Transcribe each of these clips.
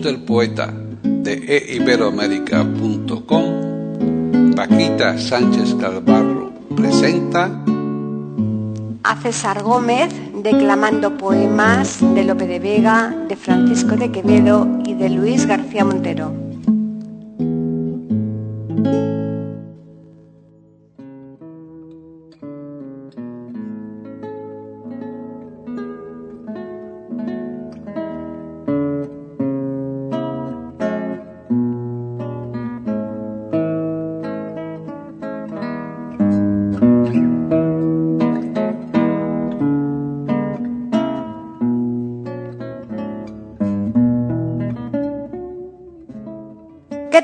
Del poeta de eiberoamérica.com, Paquita Sánchez Calvarro presenta a César Gómez declamando poemas de Lope de Vega, de Francisco de Quevedo y de Luis García Montero.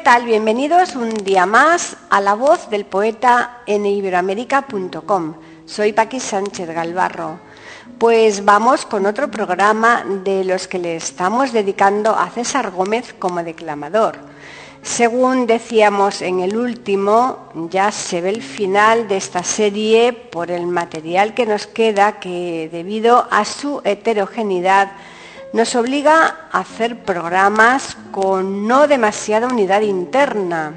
Tal? Bienvenidos un día más a la voz del poeta en iberoamérica.com. Soy Paqui Sánchez Galvarro. Pues vamos con otro programa de los que le estamos dedicando a César Gómez como declamador. Según decíamos en el último, ya se ve el final de esta serie por el material que nos queda que debido a su heterogeneidad nos obliga a hacer programas con no demasiada unidad interna.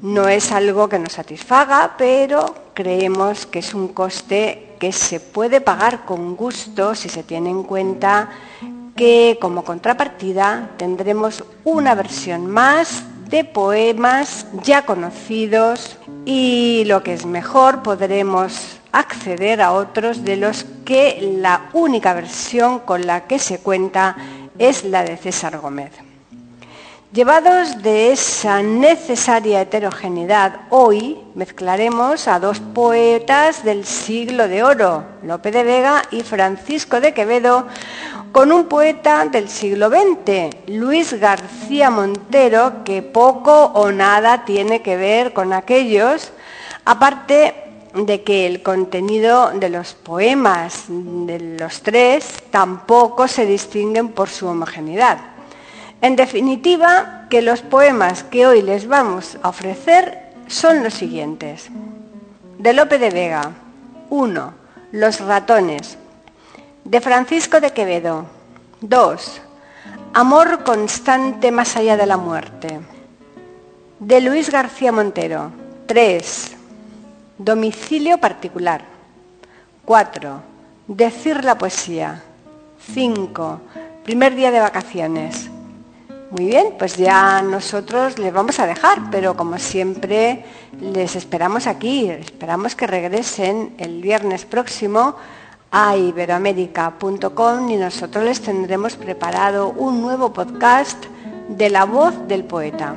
No es algo que nos satisfaga, pero creemos que es un coste que se puede pagar con gusto si se tiene en cuenta que como contrapartida tendremos una versión más de poemas ya conocidos y lo que es mejor podremos acceder a otros de los que la única versión con la que se cuenta es la de César Gómez. Llevados de esa necesaria heterogeneidad, hoy mezclaremos a dos poetas del siglo de oro, Lope de Vega y Francisco de Quevedo, con un poeta del siglo XX, Luis García Montero, que poco o nada tiene que ver con aquellos, aparte de que el contenido de los poemas de los tres tampoco se distinguen por su homogeneidad. En definitiva, que los poemas que hoy les vamos a ofrecer son los siguientes. De Lope de Vega, 1. Los ratones. De Francisco de Quevedo, 2. Amor constante más allá de la muerte. De Luis García Montero, 3. Domicilio particular. 4. Decir la poesía. 5. Primer día de vacaciones. Muy bien, pues ya nosotros les vamos a dejar, pero como siempre les esperamos aquí, esperamos que regresen el viernes próximo a iberoamérica.com y nosotros les tendremos preparado un nuevo podcast de la voz del poeta.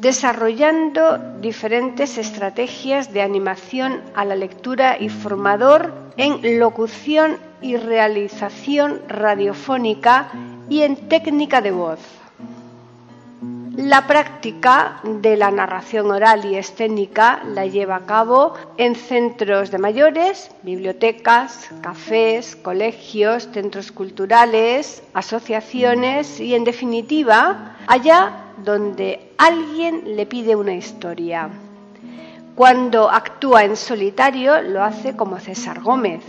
desarrollando diferentes estrategias de animación a la lectura y formador en locución y realización radiofónica y en técnica de voz. La práctica de la narración oral y escénica la lleva a cabo en centros de mayores, bibliotecas, cafés, colegios, centros culturales, asociaciones y, en definitiva, allá donde alguien le pide una historia. Cuando actúa en solitario lo hace como César Gómez.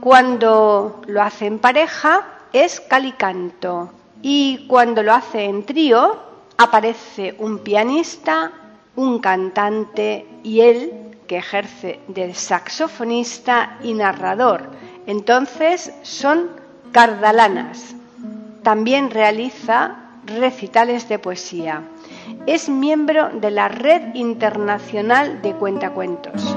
Cuando lo hace en pareja es calicanto. Y cuando lo hace en trío aparece un pianista, un cantante y él que ejerce de saxofonista y narrador. Entonces son cardalanas. También realiza recitales de poesía. Es miembro de la Red Internacional de Cuentacuentos.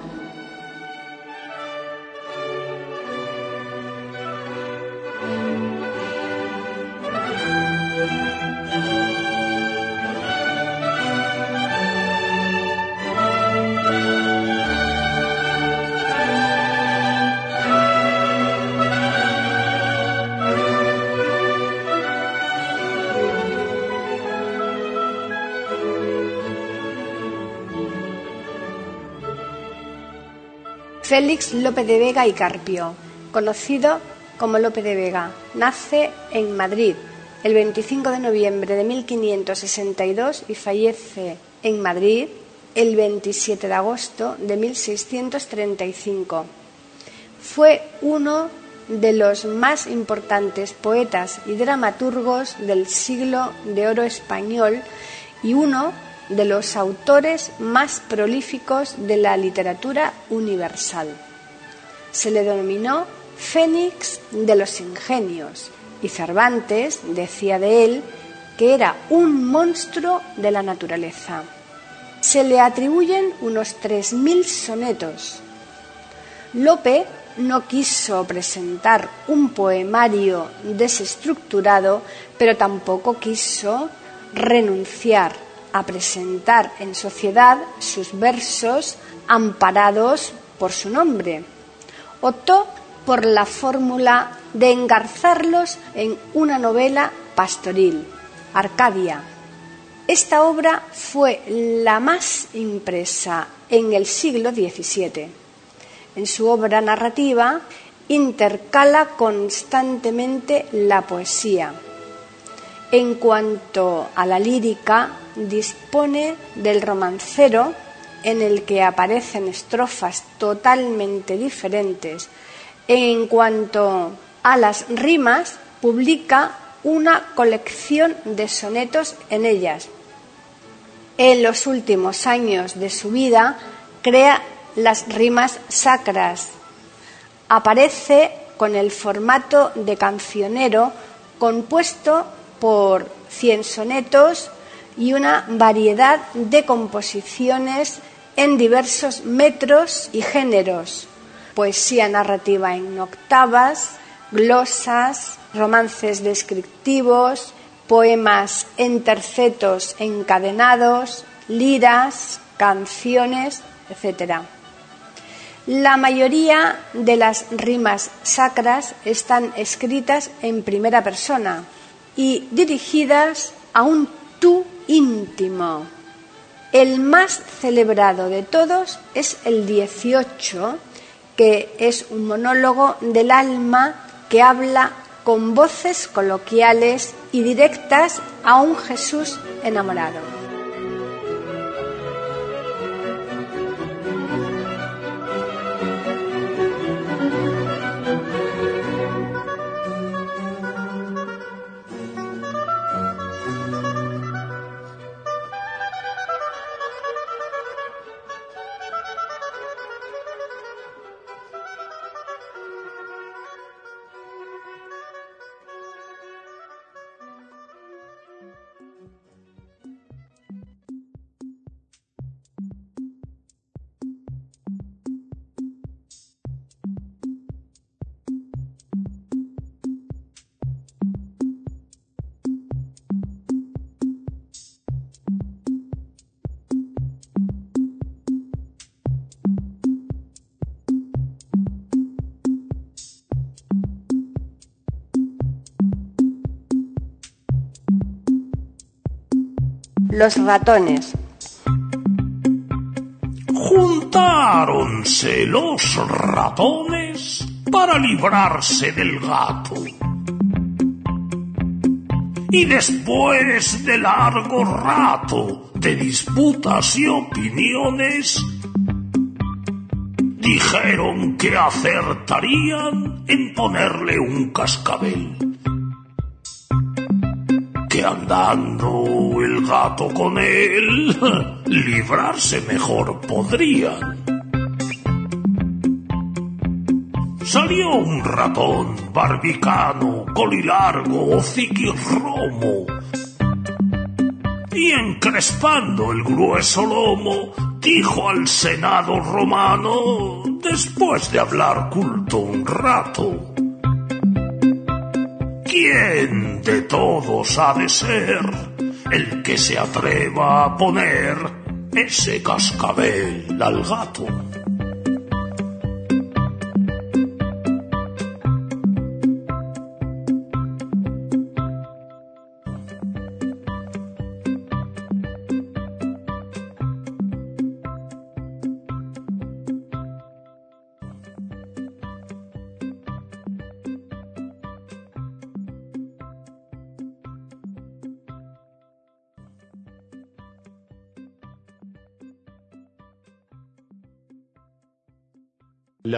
Félix López de Vega y Carpio, conocido como Lope de Vega, nace en Madrid el 25 de noviembre de 1562 y fallece en Madrid el 27 de agosto de 1635. Fue uno de los más importantes poetas y dramaturgos del siglo de oro español y uno de los autores más prolíficos de la literatura universal. Se le denominó Fénix de los Ingenios y Cervantes decía de él que era un monstruo de la naturaleza. Se le atribuyen unos 3.000 sonetos. Lope no quiso presentar un poemario desestructurado, pero tampoco quiso renunciar a presentar en sociedad sus versos amparados por su nombre. Optó por la fórmula de engarzarlos en una novela pastoril, Arcadia. Esta obra fue la más impresa en el siglo XVII. En su obra narrativa intercala constantemente la poesía. En cuanto a la lírica, dispone del romancero en el que aparecen estrofas totalmente diferentes. En cuanto a las rimas, publica una colección de sonetos en ellas. En los últimos años de su vida crea las rimas sacras. Aparece con el formato de cancionero compuesto por cien sonetos y una variedad de composiciones en diversos metros y géneros, poesía narrativa en octavas, glosas, romances descriptivos, poemas en tercetos encadenados, liras, canciones, etc. La mayoría de las rimas sacras están escritas en primera persona y dirigidas a un tú íntimo. El más celebrado de todos es el 18, que es un monólogo del alma que habla con voces coloquiales y directas a un Jesús enamorado. Los ratones. Juntáronse los ratones para librarse del gato. Y después de largo rato de disputas y opiniones, dijeron que acertarían en ponerle un cascabel. Andando el gato con él, librarse mejor podrían. Salió un ratón barbicano, colilargo, romo y encrespando el grueso lomo, dijo al Senado romano, después de hablar culto un rato, ¿quién de todos ha de ser el que se atreva a poner ese cascabel al gato?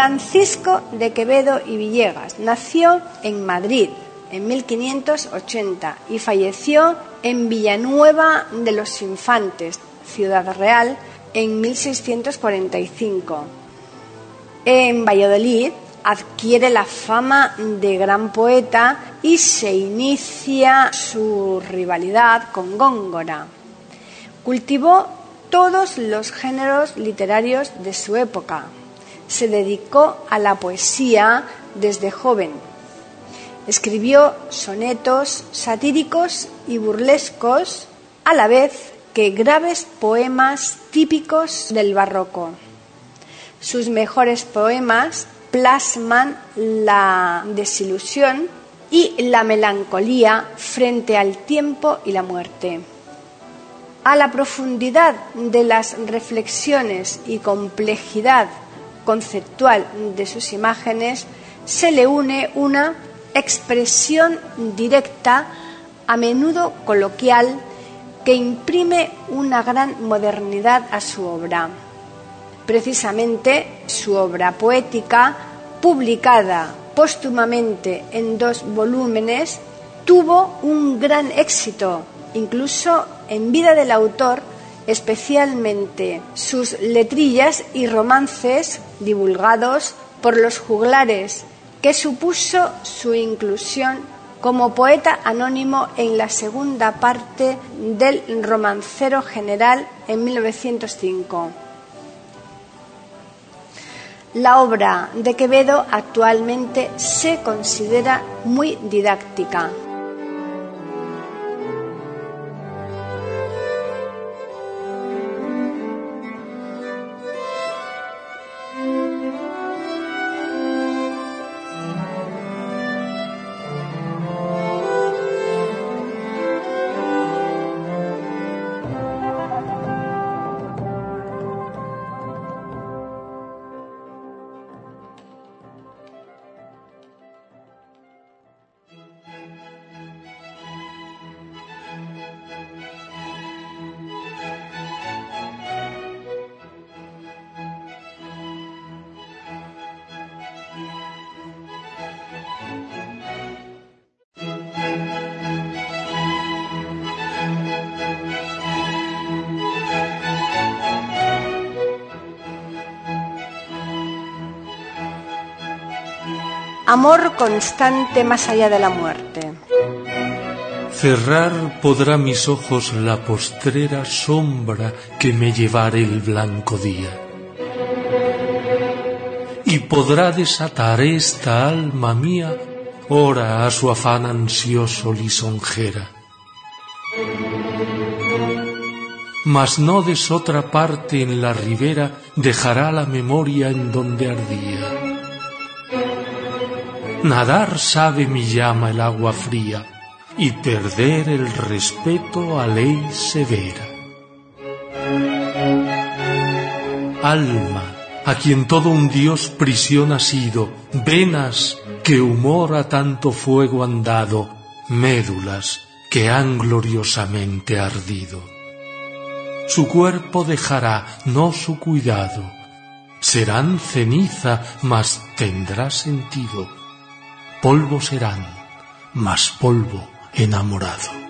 Francisco de Quevedo y Villegas nació en Madrid en 1580 y falleció en Villanueva de los Infantes, Ciudad Real, en 1645. En Valladolid adquiere la fama de gran poeta y se inicia su rivalidad con Góngora. Cultivó todos los géneros literarios de su época, se dedicó a la poesía desde joven. Escribió sonetos satíricos y burlescos, a la vez que graves poemas típicos del barroco. Sus mejores poemas plasman la desilusión y la melancolía frente al tiempo y la muerte. A la profundidad de las reflexiones y complejidad conceptual de sus imágenes se le une una expresión directa, a menudo coloquial, que imprime una gran modernidad a su obra. Precisamente su obra poética, publicada póstumamente en dos volúmenes, tuvo un gran éxito, incluso en vida del autor, especialmente sus letrillas y romances divulgados por los juglares, que supuso su inclusión como poeta anónimo en la segunda parte del Romancero General en 1905. La obra de Quevedo actualmente se considera muy didáctica. Amor constante más allá de la muerte. Cerrar podrá mis ojos la postrera sombra que me llevara el blanco día. Y podrá desatar esta alma mía ora a su afán ansioso lisonjera. Mas no des otra parte en la ribera dejará la memoria en donde ardía. Nadar sabe mi llama el agua fría y perder el respeto a ley severa. Alma, a quien todo un dios prisión ha sido, venas que humor a tanto fuego han dado, médulas que han gloriosamente ardido. Su cuerpo dejará, no su cuidado, serán ceniza, mas tendrá sentido, polvo serán, mas polvo enamorado.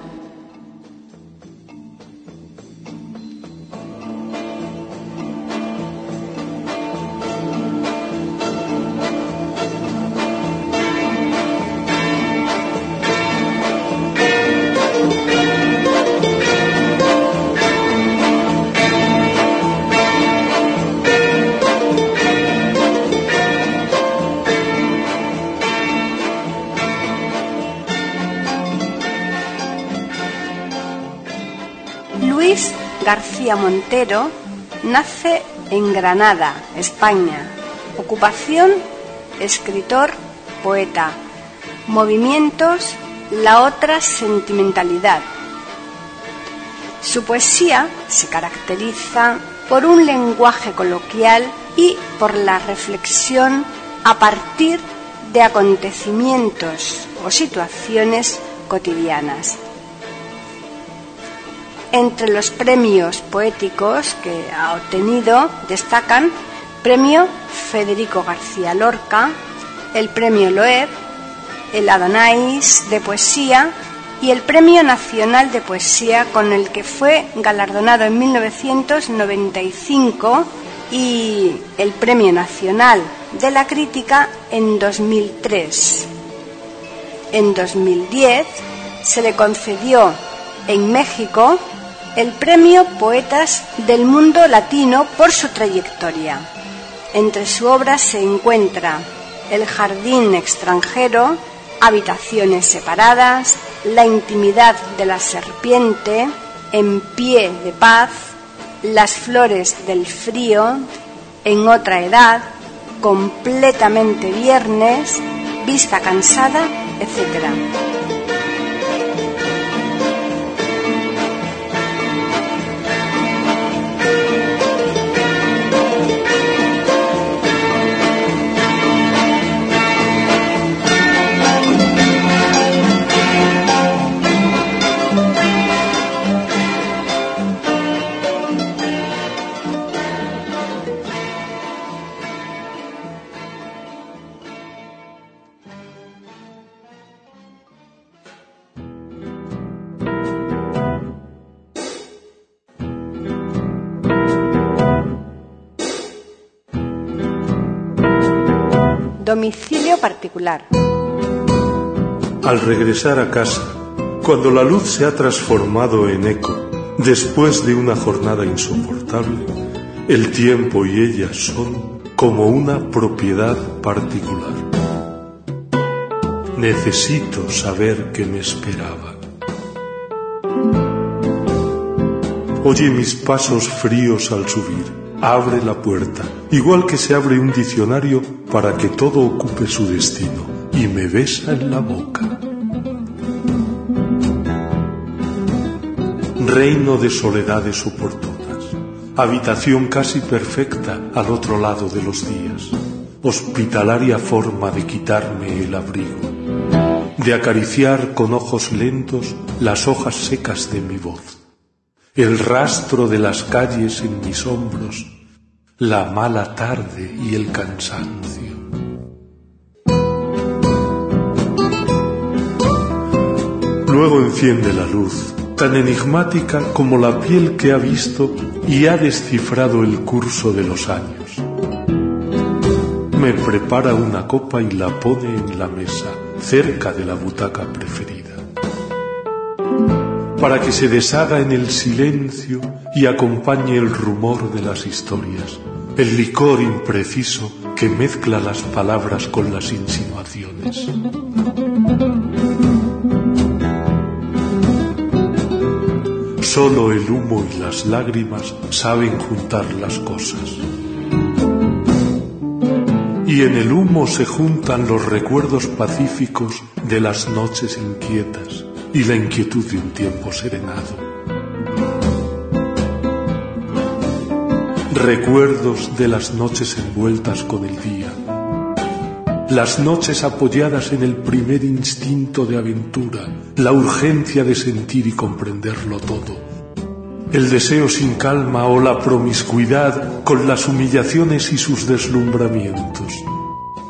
García Montero nace en Granada, España. Ocupación, escritor, poeta. Movimientos, la otra sentimentalidad. Su poesía se caracteriza por un lenguaje coloquial y por la reflexión a partir de acontecimientos o situaciones cotidianas. Entre los premios poéticos que ha obtenido destacan Premio Federico García Lorca, el Premio Loeb, el Adonais de Poesía y el Premio Nacional de Poesía con el que fue galardonado en 1995 y el Premio Nacional de la Crítica en 2003. En 2010 se le concedió en México el Premio Poetas del Mundo Latino por su trayectoria. Entre su obra se encuentra El Jardín extranjero, Habitaciones separadas, La intimidad de la serpiente, En pie de paz, Las flores del frío, En otra edad, Completamente viernes, Vista cansada, etc. Domicilio particular. Al regresar a casa, cuando la luz se ha transformado en eco, después de una jornada insoportable, el tiempo y ella son como una propiedad particular. Necesito saber qué me esperaba. Oye mis pasos fríos al subir. Abre la puerta, igual que se abre un diccionario para que todo ocupe su destino, y me besa en la boca. Reino de soledades oportunas, habitación casi perfecta al otro lado de los días, hospitalaria forma de quitarme el abrigo. de acariciar con ojos lentos las hojas secas de mi voz, el rastro de las calles en mis hombros, la mala tarde y el cansancio. Luego enciende la luz, tan enigmática como la piel que ha visto y ha descifrado el curso de los años. Me prepara una copa y la pone en la mesa, cerca de la butaca preferida, para que se deshaga en el silencio y acompañe el rumor de las historias, el licor impreciso que mezcla las palabras con las insinuaciones. Solo el humo y las lágrimas saben juntar las cosas. Y en el humo se juntan los recuerdos pacíficos de las noches inquietas y la inquietud de un tiempo serenado. Recuerdos de las noches envueltas con el día, las noches apoyadas en el primer instinto de aventura, la urgencia de sentir y comprenderlo todo, el deseo sin calma o la promiscuidad con las humillaciones y sus deslumbramientos,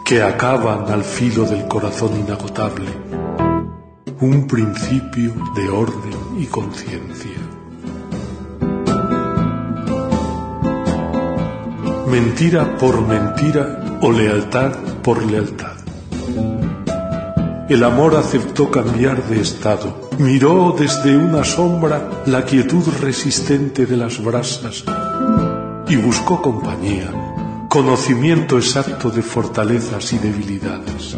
que acaban al filo del corazón inagotable, un principio de orden y conciencia. Mentira por mentira o lealtad por lealtad. El amor aceptó cambiar de estado, miró desde una sombra la quietud resistente de las brasas y buscó compañía, conocimiento exacto de fortalezas y debilidades.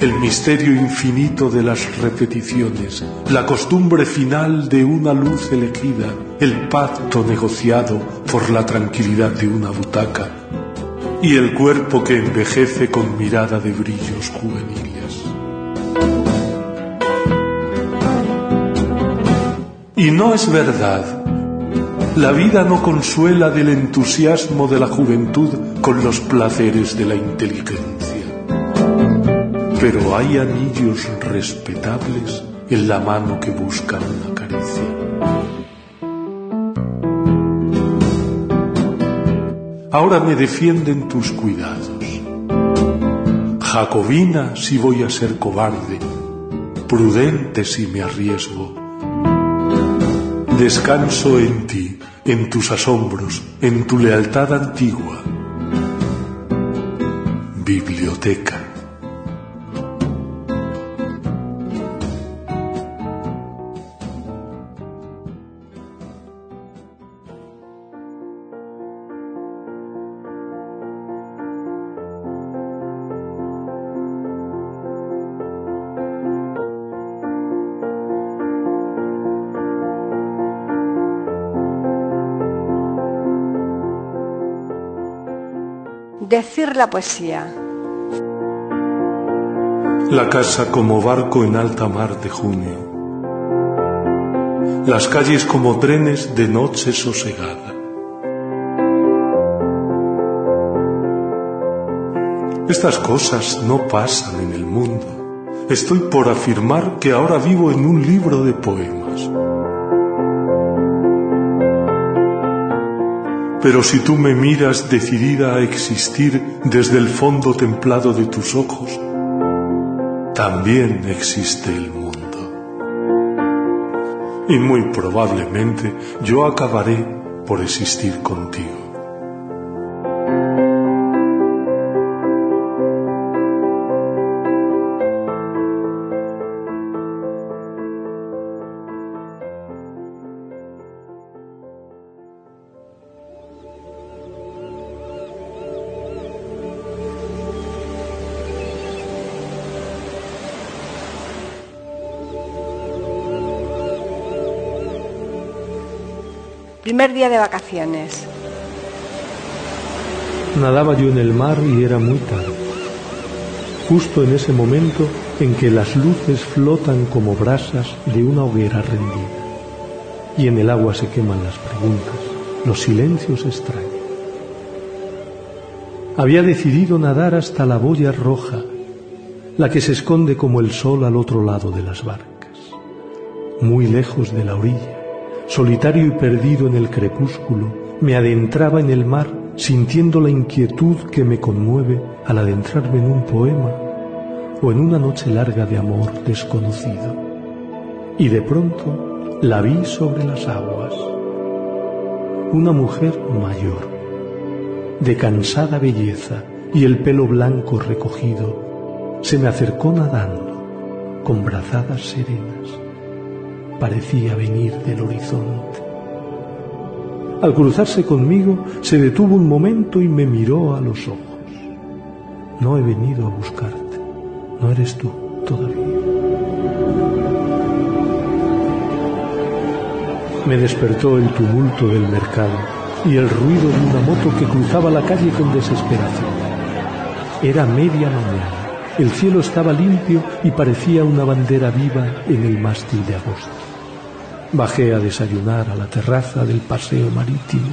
El misterio infinito de las repeticiones, la costumbre final de una luz elegida, el pacto negociado por la tranquilidad de una butaca y el cuerpo que envejece con mirada de brillos juveniles. Y no es verdad. La vida no consuela del entusiasmo de la juventud con los placeres de la inteligencia. Pero hay anillos respetables en la mano que busca una caricia. Ahora me defienden tus cuidados. Jacobina si voy a ser cobarde, prudente si me arriesgo. Descanso en ti, en tus asombros, en tu lealtad antigua. Biblioteca. Decir la poesía. La casa como barco en alta mar de junio. Las calles como trenes de noche sosegada. Estas cosas no pasan en el mundo. Estoy por afirmar que ahora vivo en un libro de poemas. Pero si tú me miras decidida a existir desde el fondo templado de tus ojos, también existe el mundo. Y muy probablemente yo acabaré por existir contigo. Día de vacaciones. Nadaba yo en el mar y era muy tarde. Justo en ese momento en que las luces flotan como brasas de una hoguera rendida. Y en el agua se queman las preguntas, los silencios extraños. Había decidido nadar hasta la boya roja, la que se esconde como el sol al otro lado de las barcas. Muy lejos de la orilla, solitario y perdido en el crepúsculo, me adentraba en el mar sintiendo la inquietud que me conmueve al adentrarme en un poema o en una noche larga de amor desconocido. Y de pronto la vi sobre las aguas. Una mujer mayor, de cansada belleza y el pelo blanco recogido, se me acercó nadando, con brazadas serenas. Parecía venir del horizonte. Al cruzarse conmigo, se detuvo un momento y me miró a los ojos. No he venido a buscarte, no eres tú todavía. Me despertó el tumulto del mercado y el ruido de una moto que cruzaba la calle con desesperación. Era media mañana. El cielo estaba limpio y parecía una bandera viva en el mástil de agosto. Bajé a desayunar a la terraza del paseo marítimo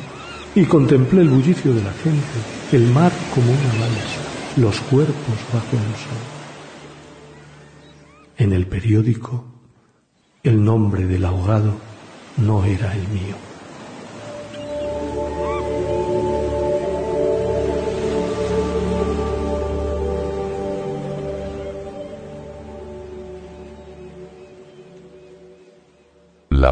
y contemplé el bullicio de la gente, el mar como una balsa, los cuerpos bajo el sol. En el periódico, el nombre del ahogado no era el mío.